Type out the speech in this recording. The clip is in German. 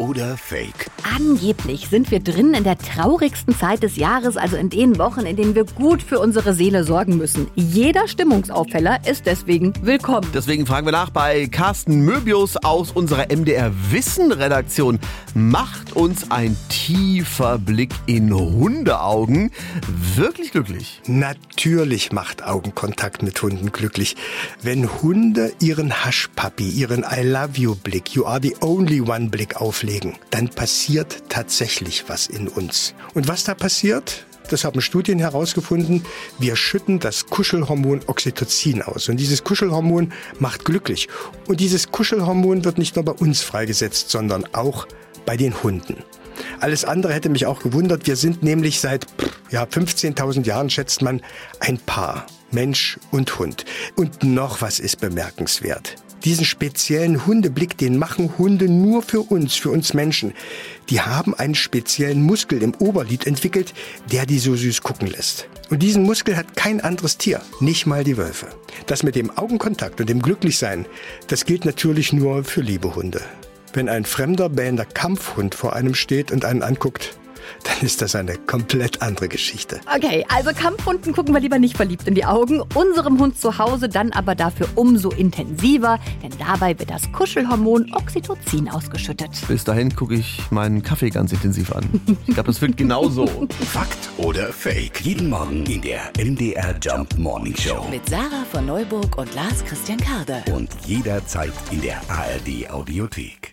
oder Fake? Angeblich sind wir drin in der traurigsten Zeit des Jahres, also in den Wochen, in denen wir gut für unsere Seele sorgen müssen. Jeder Stimmungsaufheller ist deswegen willkommen. Deswegen fragen wir nach bei Carsten Möbius aus unserer MDR Wissen Redaktion. Macht uns ein tiefer Blick in Hundeaugen wirklich glücklich? Natürlich macht Augenkontakt mit Hunden glücklich. Wenn Hunde ihren Haschpapi, ihren I love you Blick, you are the only one Blick auflegen, dann passiert tatsächlich was in uns. Und was da passiert? Das haben Studien herausgefunden. Wir schütten das Kuschelhormon Oxytocin aus. Und dieses Kuschelhormon macht glücklich. Und dieses Kuschelhormon wird nicht nur bei uns freigesetzt, sondern auch bei den Hunden. Alles andere hätte mich auch gewundert. Wir sind nämlich seit ja, 15.000 Jahren, schätzt man, ein Paar. Mensch und Hund. Und noch was ist bemerkenswert. Diesen speziellen Hundeblick, den machen Hunde nur für uns, für uns Menschen. Die haben einen speziellen Muskel im Oberlid entwickelt, der die so süß gucken lässt. Und diesen Muskel hat kein anderes Tier, nicht mal die Wölfe. Das mit dem Augenkontakt und dem Glücklichsein, das gilt natürlich nur für liebe Hunde. Wenn ein fremder, bähender Kampfhund vor einem steht und einen anguckt, dann ist das eine komplett andere Geschichte. Okay, also Kampfhunden gucken wir lieber nicht verliebt in die Augen. Unserem Hund zu Hause dann aber dafür umso intensiver, denn dabei wird das Kuschelhormon Oxytocin ausgeschüttet. Bis dahin gucke ich meinen Kaffee ganz intensiv an. Ich glaube, das wird genauso. Fakt oder Fake? Jeden Morgen in der MDR Jump Morning Show. Mit Sarah von Neuburg und Lars Christian Karde. Und jederzeit in der ARD Audiothek.